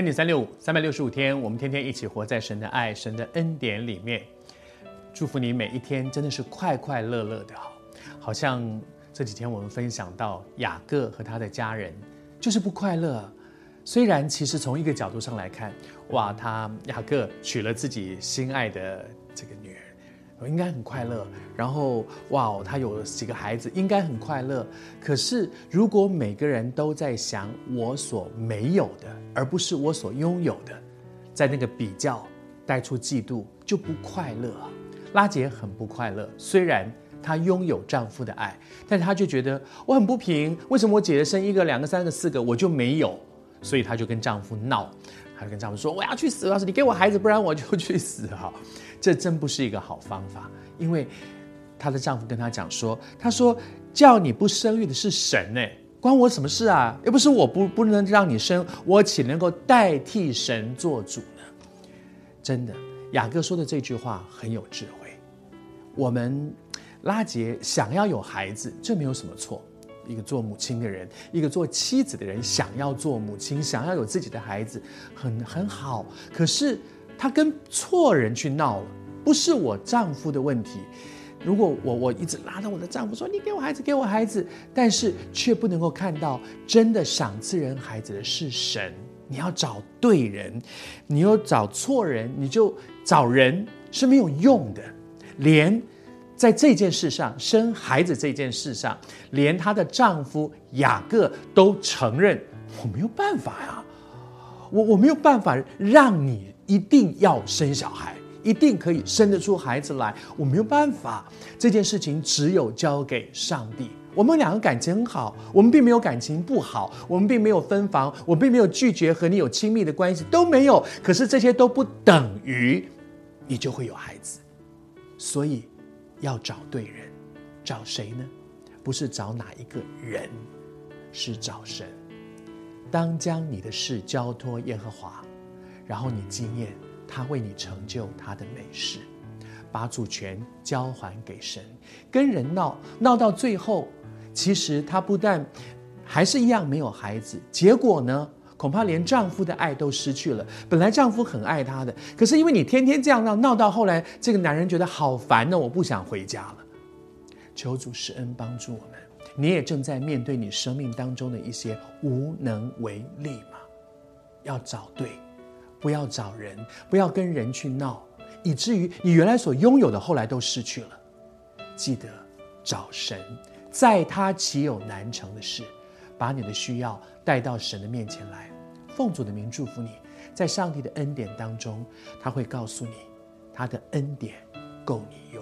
恩典三六五，三百六十五天，我们天天一起活在神的爱、神的恩典里面。祝福你每一天真的是快快乐乐的，好，像这几天我们分享到雅各和他的家人就是不快乐。虽然其实从一个角度上来看，哇，他雅各娶了自己心爱的这个女。应该很快乐，然后哇，他有几个孩子，应该很快乐。可是，如果每个人都在想我所没有的，而不是我所拥有的，在那个比较带出嫉妒，就不快乐。拉结很不快乐，虽然她拥有丈夫的爱，但是她就觉得我很不平，为什么我姐姐生一个、两个、三个、四个，我就没有？所以她就跟丈夫闹，她跟丈夫说：“我要去死，要是你给我孩子，不然我就去死。”哈。这真不是一个好方法，因为她的丈夫跟她讲说：“他说叫你不生育的是神呢，关我什么事啊？又不是我不不能让你生，我岂能够代替神做主呢？”真的，雅各说的这句话很有智慧。我们拉杰想要有孩子，这没有什么错。一个做母亲的人，一个做妻子的人，想要做母亲，想要有自己的孩子，很很好。可是。他跟错人去闹了，不是我丈夫的问题。如果我我一直拉着我的丈夫说：“你给我孩子，给我孩子。”但是却不能够看到，真的赏赐人孩子的是神。你要找对人，你又找错人，你就找人是没有用的。连在这件事上，生孩子这件事上，连她的丈夫雅各都承认：“我没有办法呀，我我没有办法让你。”一定要生小孩，一定可以生得出孩子来。我没有办法，这件事情只有交给上帝。我们两个感情很好，我们并没有感情不好，我们并没有分房，我并没有拒绝和你有亲密的关系，都没有。可是这些都不等于你就会有孩子，所以要找对人，找谁呢？不是找哪一个人，是找神。当将你的事交托耶和华。然后你经验他为你成就他的美事，把主权交还给神，跟人闹闹到最后，其实他不但还是一样没有孩子，结果呢，恐怕连丈夫的爱都失去了。本来丈夫很爱她的，可是因为你天天这样闹，闹到后来，这个男人觉得好烦呢，我不想回家了。求主施恩帮助我们，你也正在面对你生命当中的一些无能为力吗？要找对。不要找人，不要跟人去闹，以至于你原来所拥有的后来都失去了。记得找神，在他岂有难成的事？把你的需要带到神的面前来，奉主的名祝福你，在上帝的恩典当中，他会告诉你，他的恩典够你用。